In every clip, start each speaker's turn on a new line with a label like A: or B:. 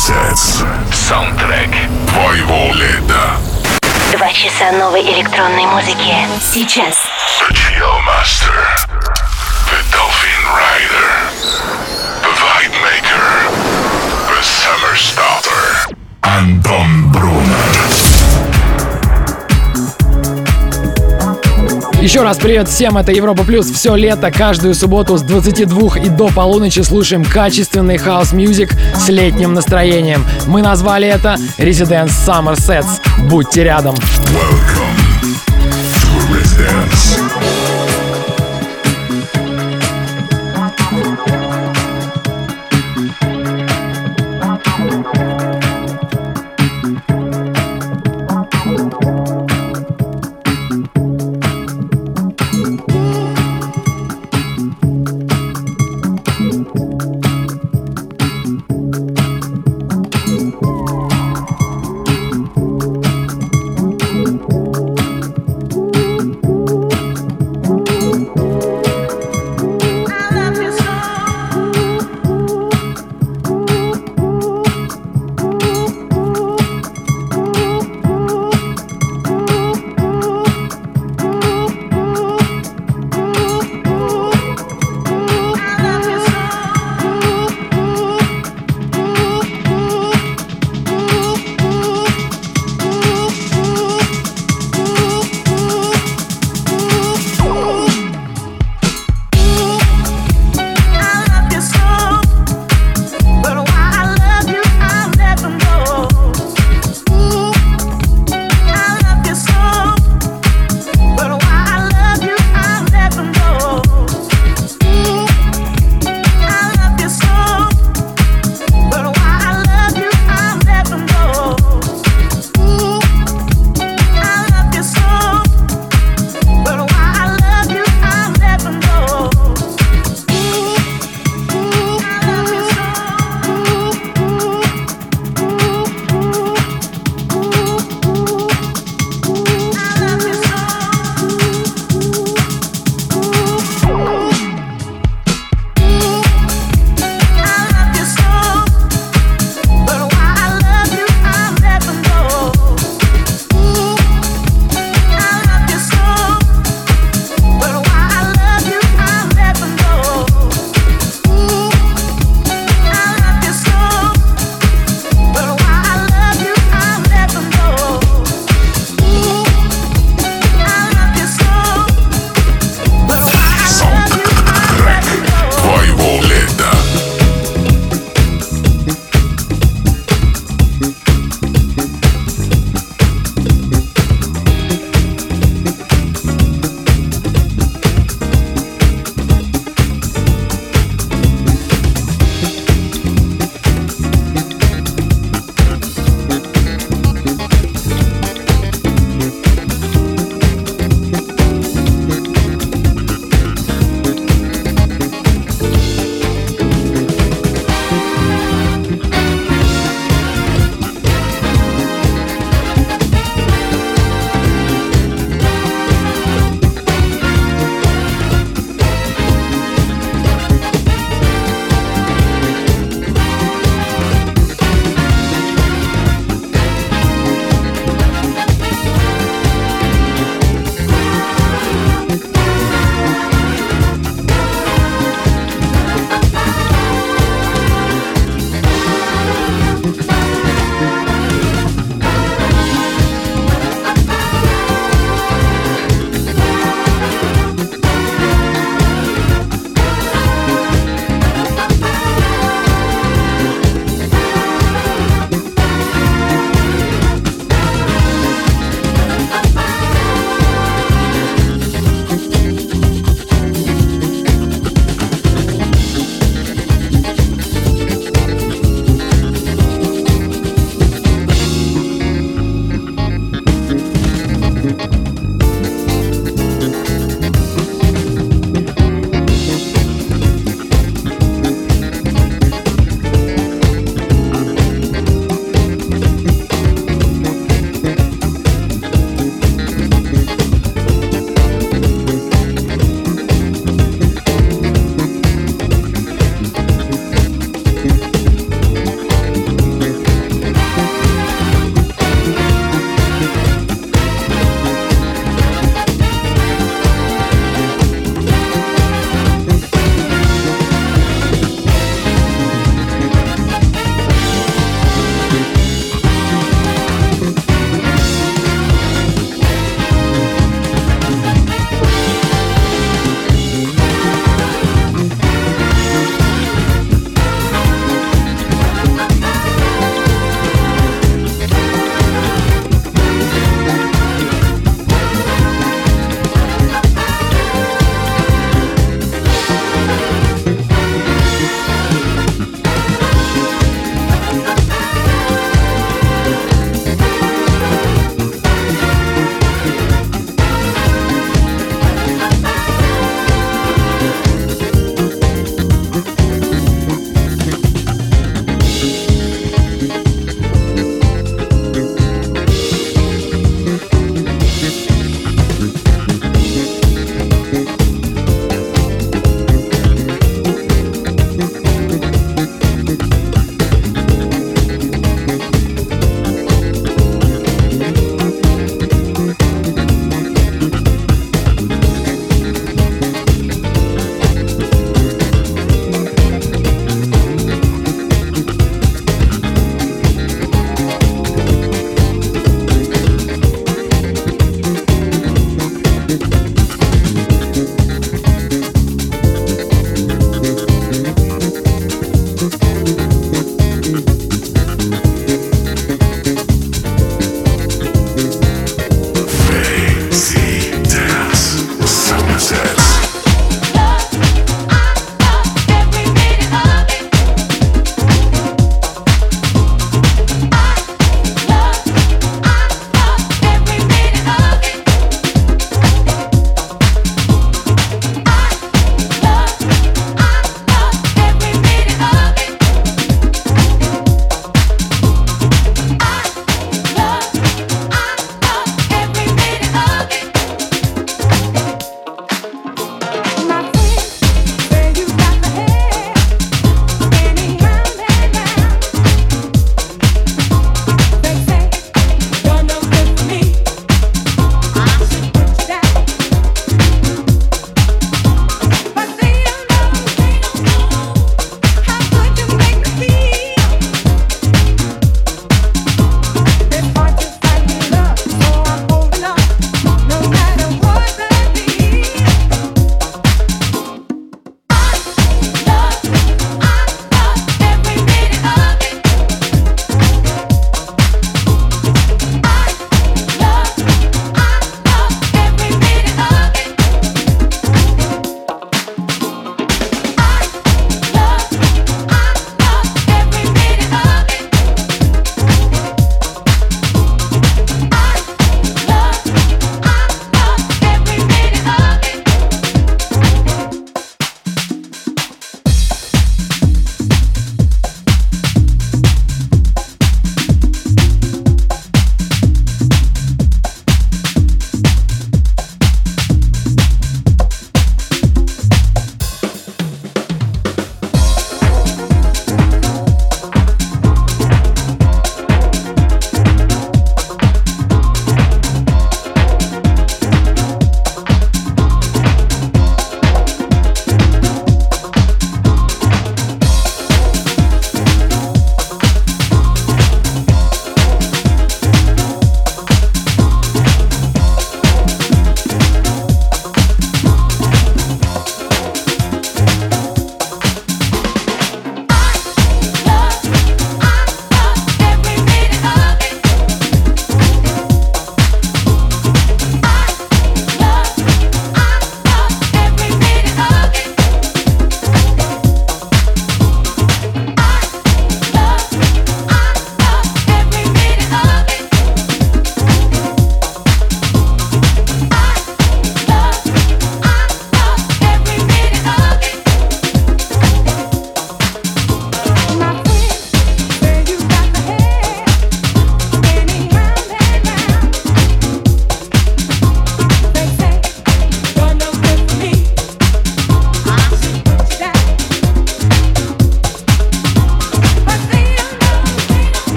A: Sets. Саундтрек твоего лета.
B: Два часа новой электронной музыки. Сейчас.
A: The Chill Master. The Dolphin Rider. The Vibe Maker. The Summer Starter. Антон Брунер.
C: Еще раз привет всем, это Европа Плюс. Все лето, каждую субботу с 22 и до полуночи слушаем качественный house music с летним настроением. Мы назвали это Residence Summer Sets. Будьте рядом.
A: Welcome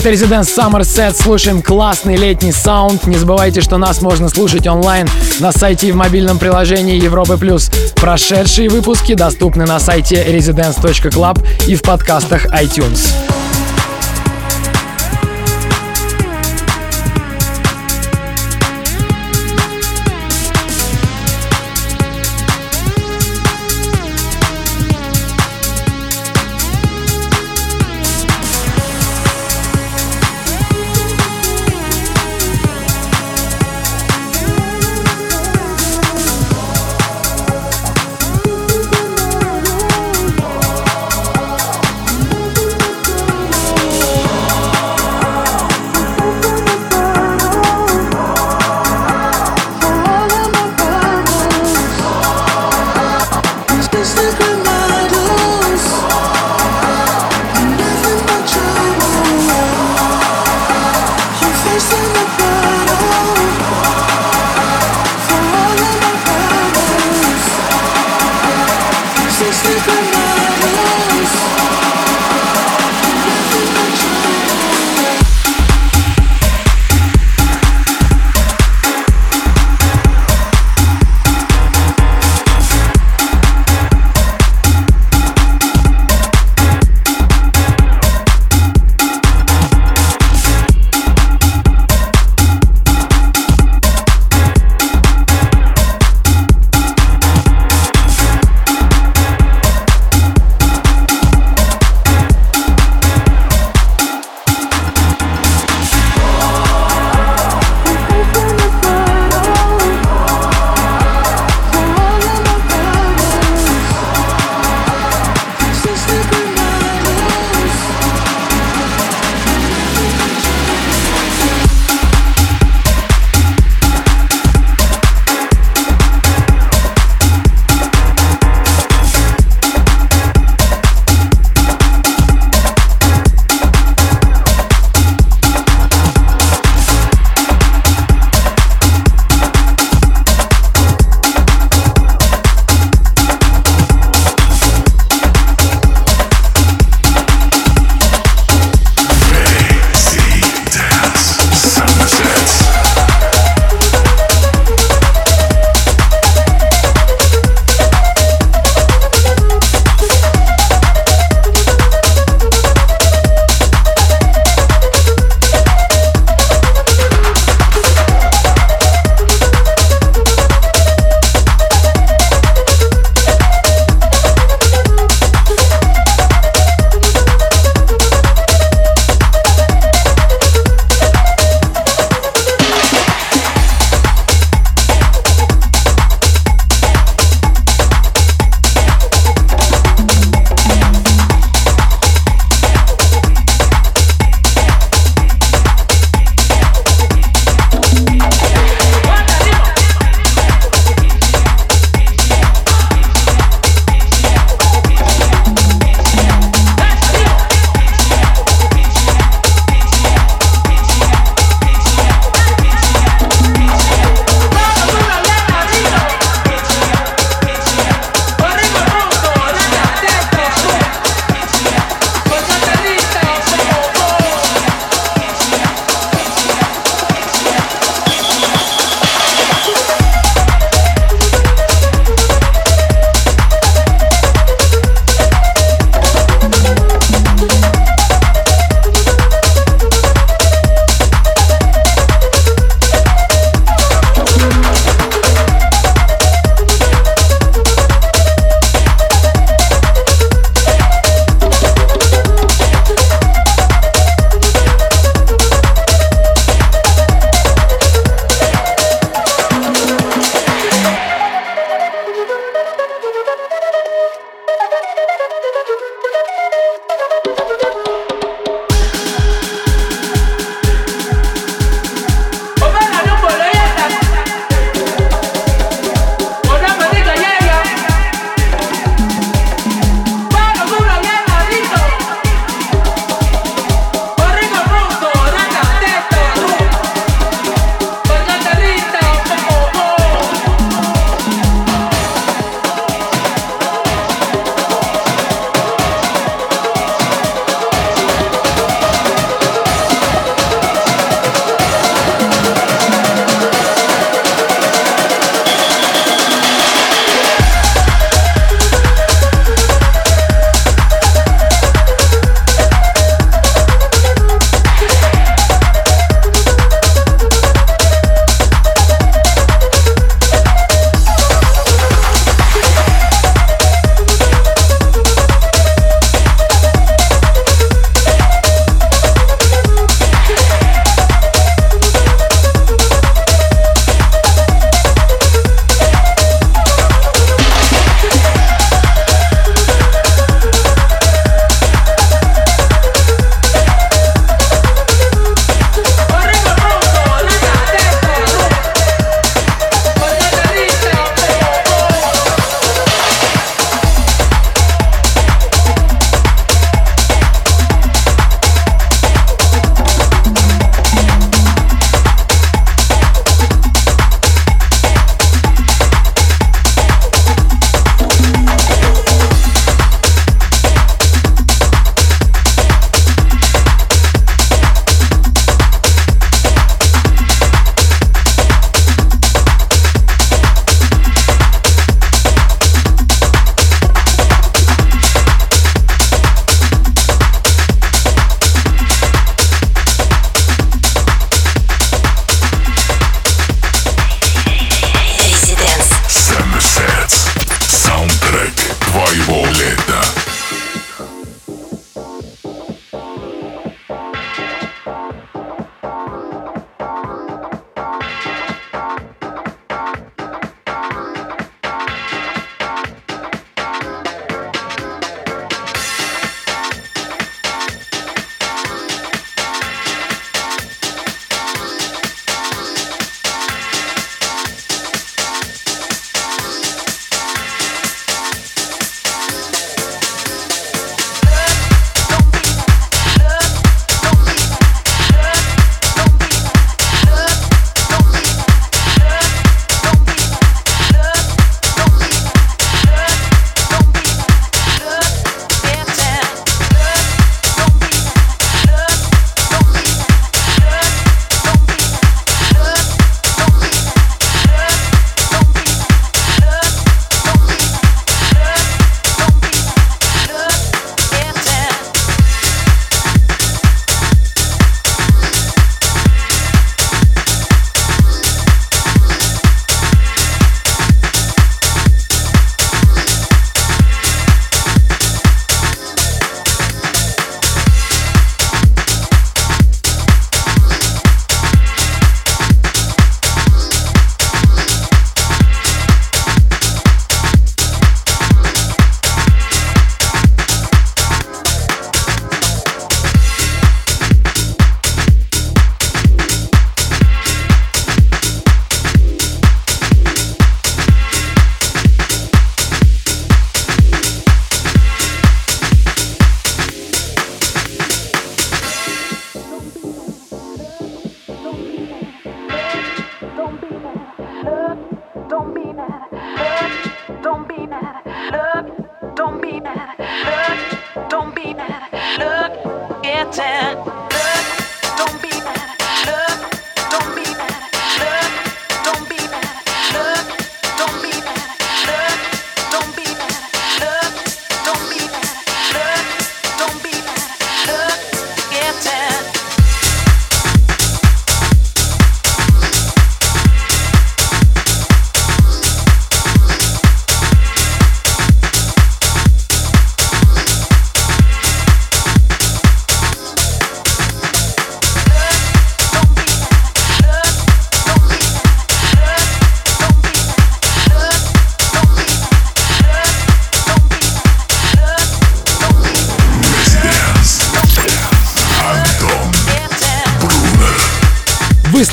C: Это Residence Summer Set. Слушаем классный летний саунд. Не забывайте, что нас можно слушать онлайн на сайте и в мобильном приложении Европы Плюс. Прошедшие выпуски доступны на сайте residence.club и в подкастах iTunes.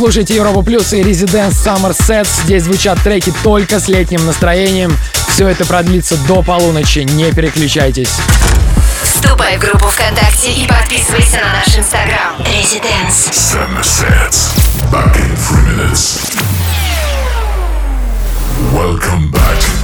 C: слушаете Европу Плюс и Residence Summer Sets. Здесь звучат треки только с летним настроением. Все это продлится до полуночи. Не переключайтесь.
B: Вступай в группу ВКонтакте и подписывайся на наш инстаграм.
D: Residence.
E: Summer Sets. Back in three minutes. Welcome back.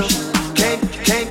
F: can't, can't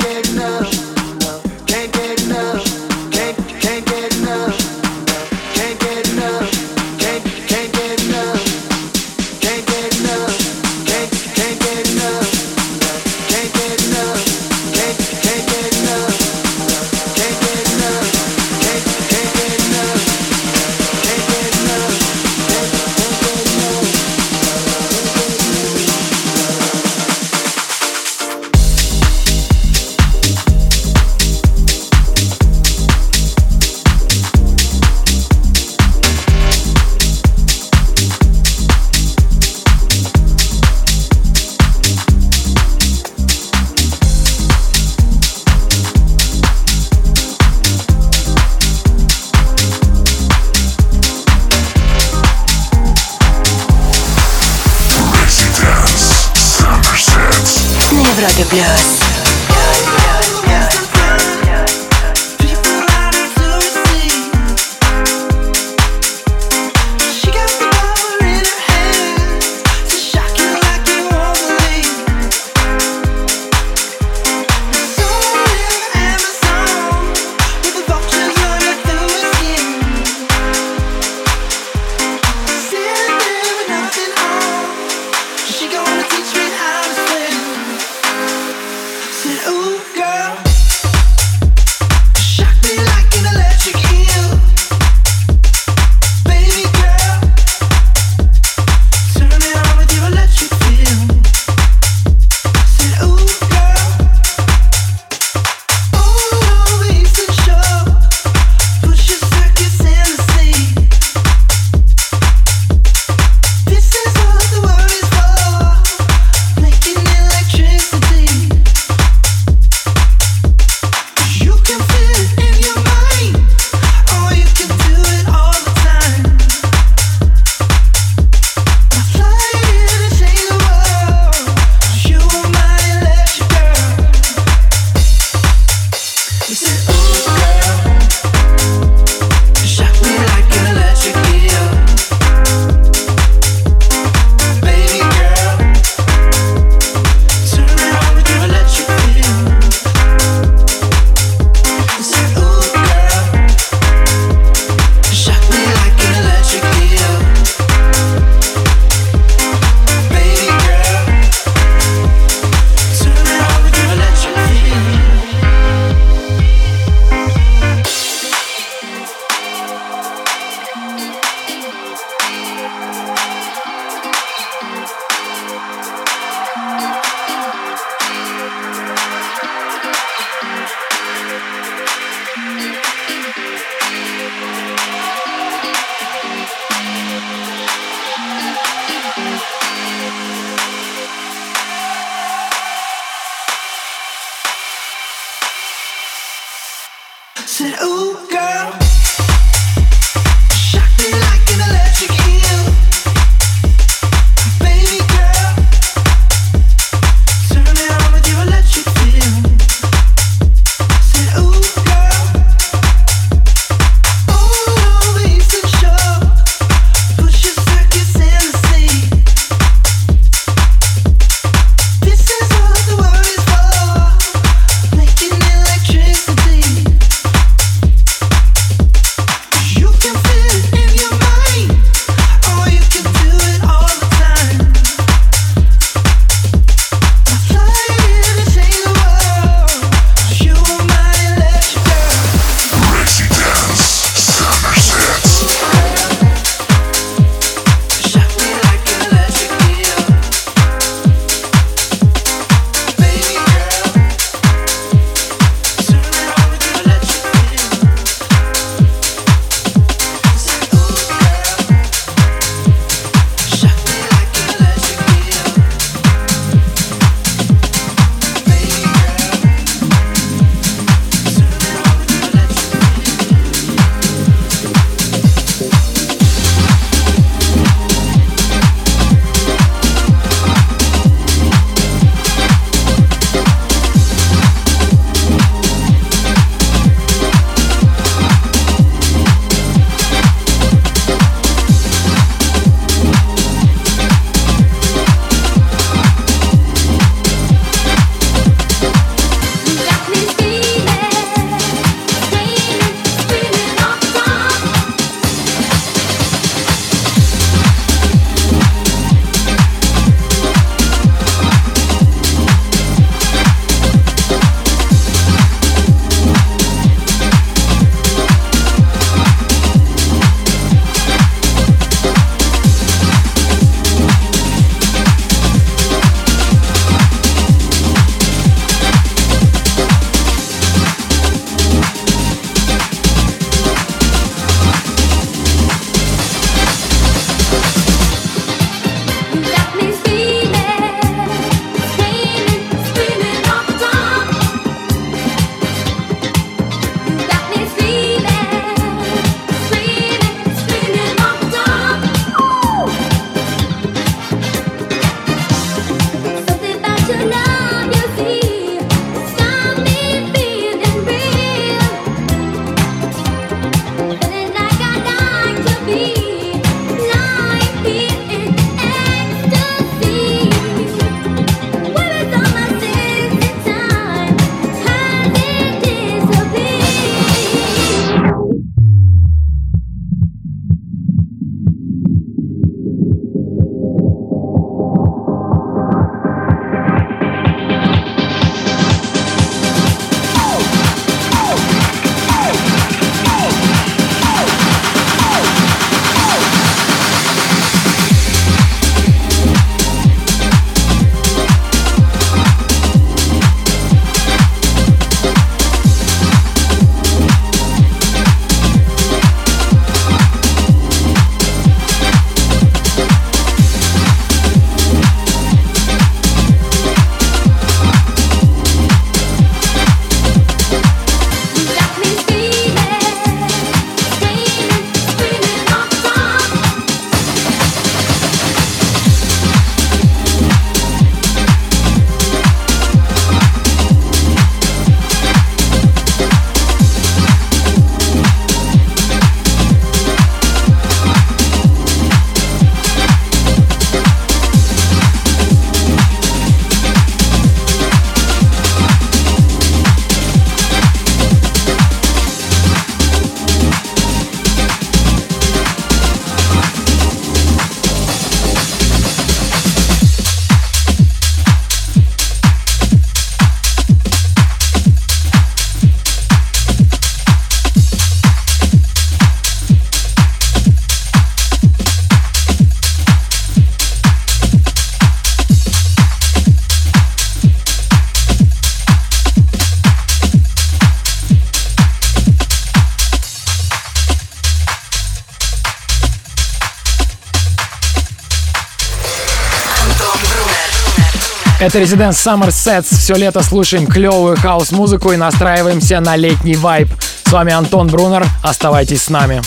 C: Это Residence Summer Sets. Все лето слушаем клевую хаос-музыку и настраиваемся на летний вайб. С вами Антон Брунер. Оставайтесь с нами.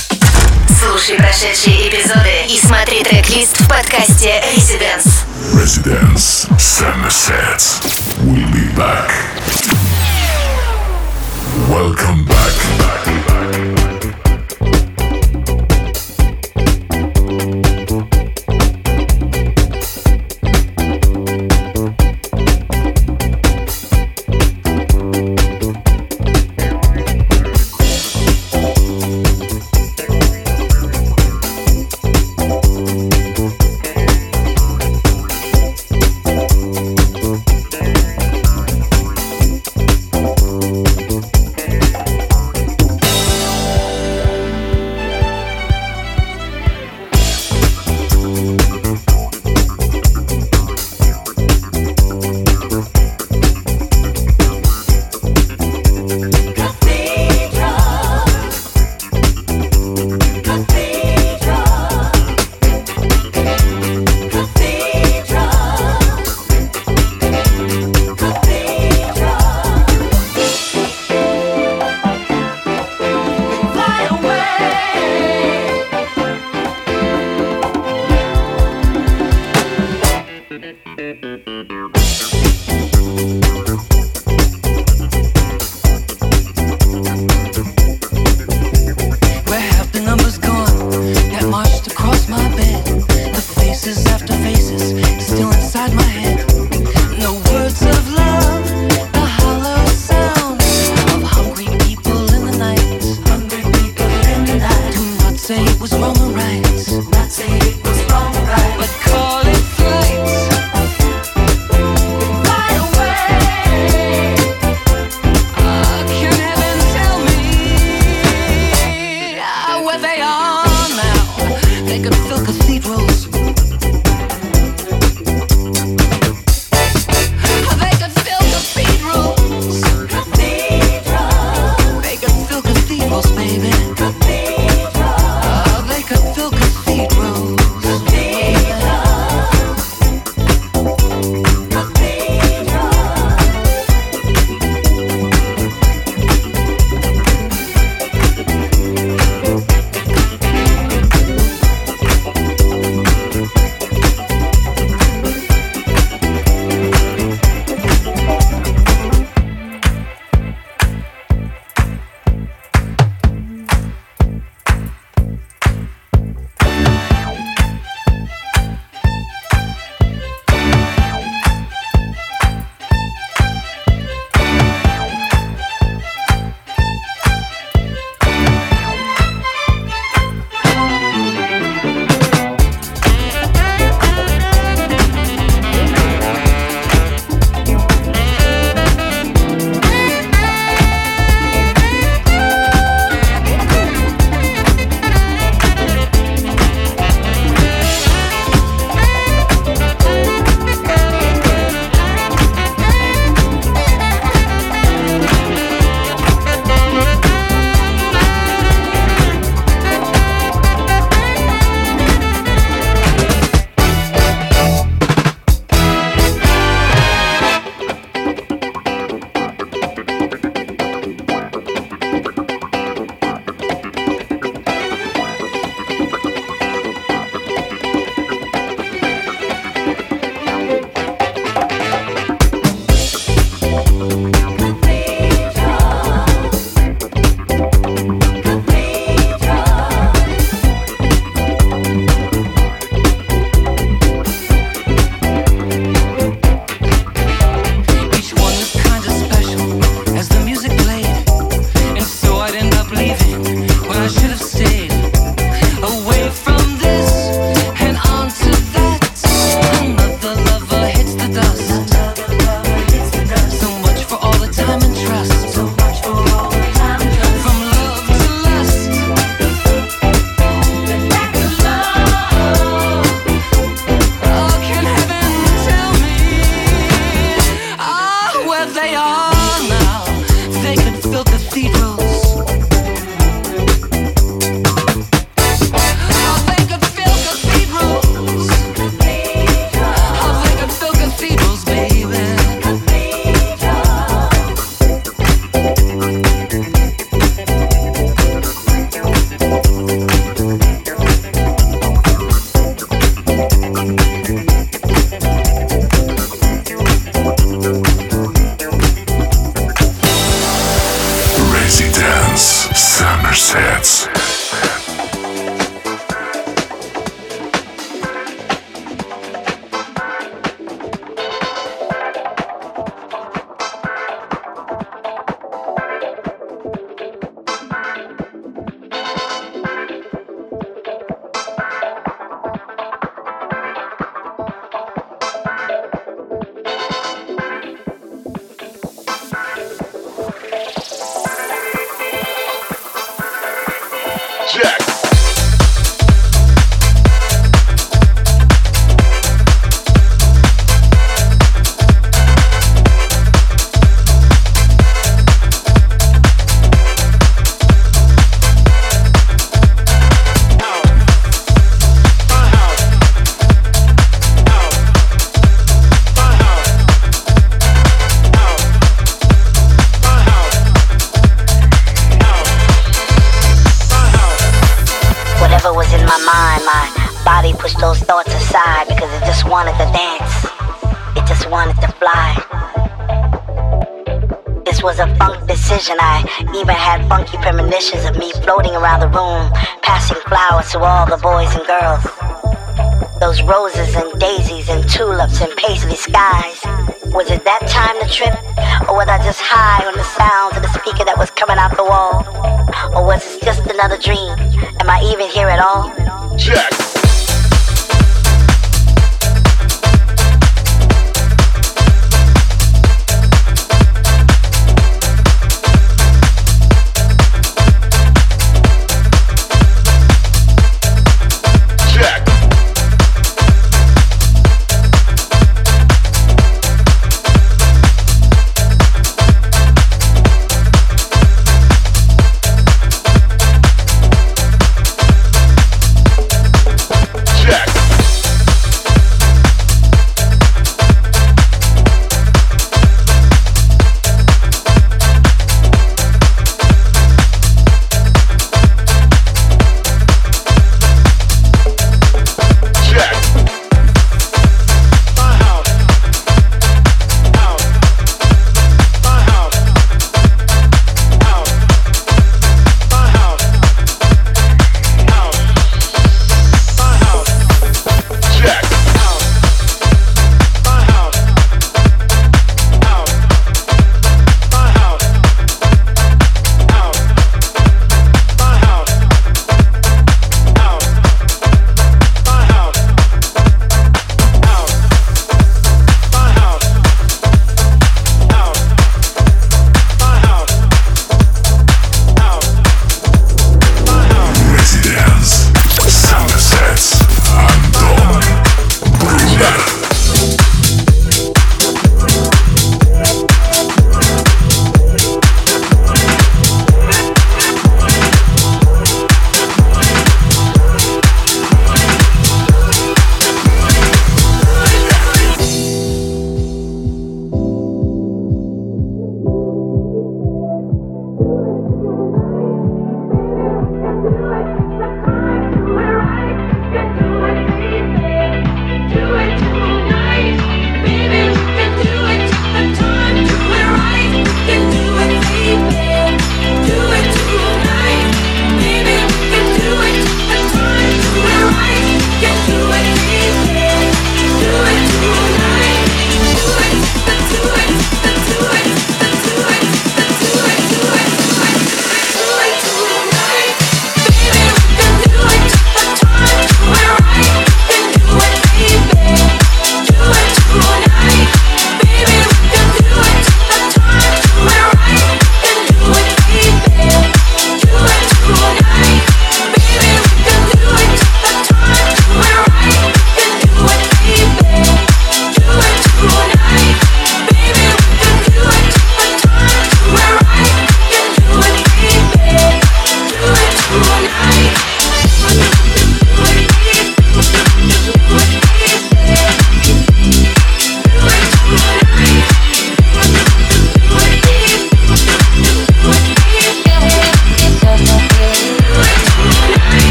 B: Слушай прошедшие эпизоды и смотри трек-лист в подкасте Residence.
G: Residence Summer Sets. We'll be back. Welcome back. back,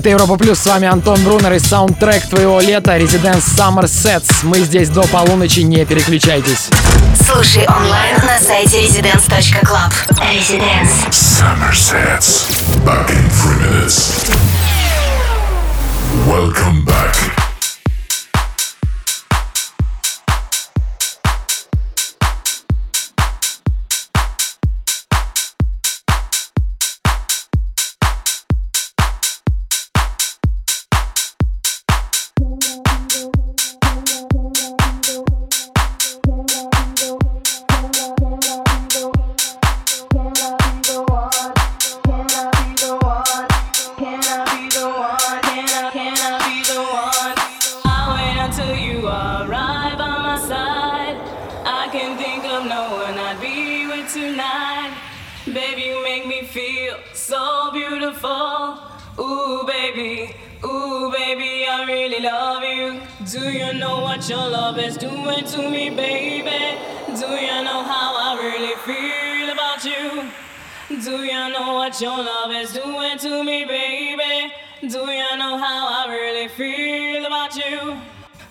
G: Это
H: Европа Плюс, с вами Антон Брунер и саундтрек твоего лета Residence Summer Sets. Мы здесь до полуночи, не переключайтесь. Слушай онлайн на сайте residence.club. Residence. Summer Sets. Back in three minutes. Welcome back. really love you. Do you know what your love is doing to me, baby? Do you know how I really feel about you? Do you know what your love is doing to me, baby?
E: Do
D: you know how I really feel about you?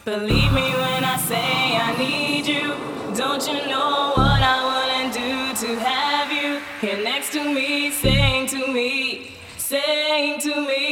D: Believe me when I say I need you. Don't you know what
I: I wouldn't do to have
J: you
K: here next to me, saying to me, saying to me.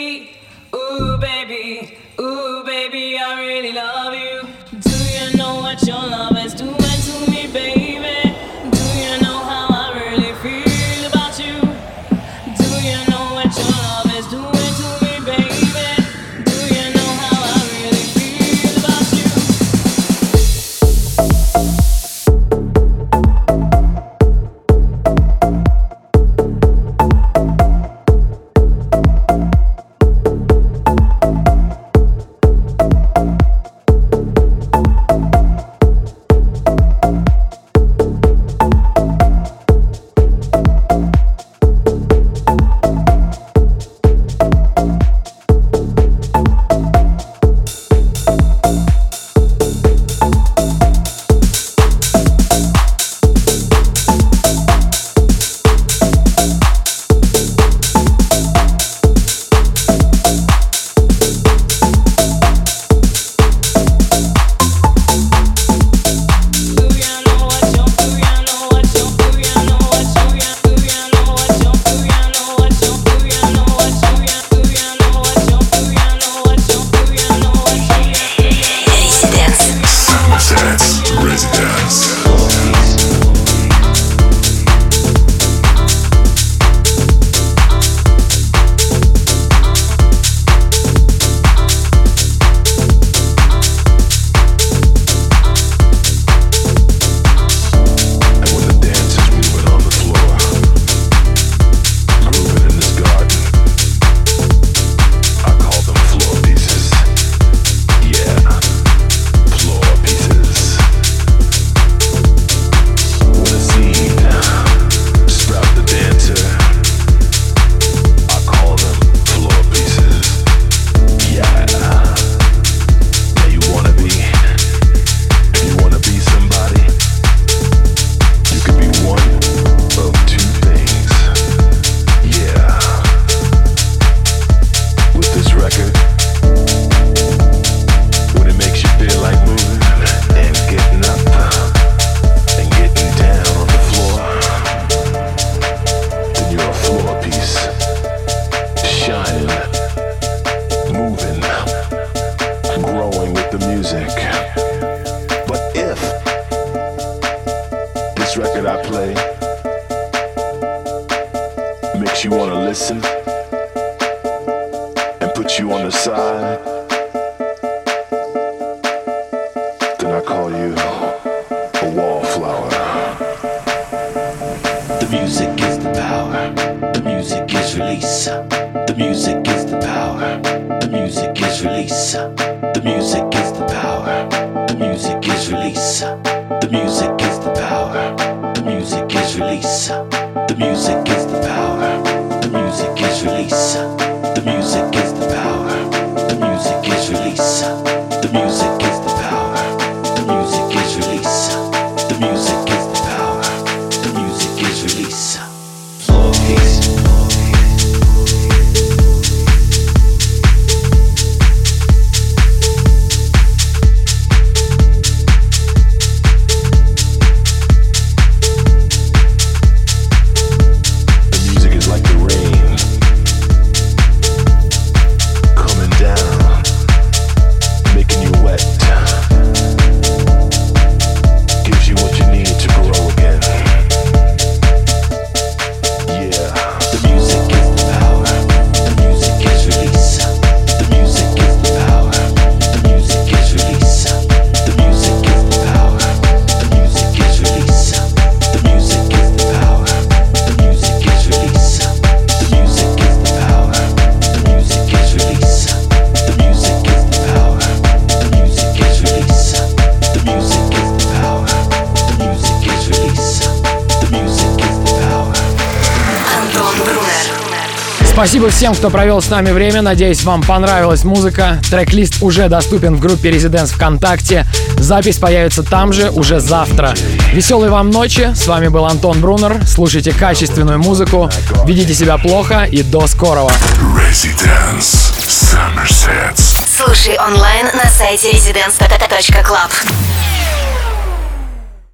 C: Спасибо всем, кто провел с нами время. Надеюсь, вам понравилась музыка. Трек-лист уже доступен в группе Residents ВКонтакте. Запись появится там же уже завтра. Веселой вам ночи. С вами был Антон Брунер. Слушайте качественную музыку. Ведите себя плохо и до скорого.
E: Residence.
B: Слушай онлайн на сайте residence.club.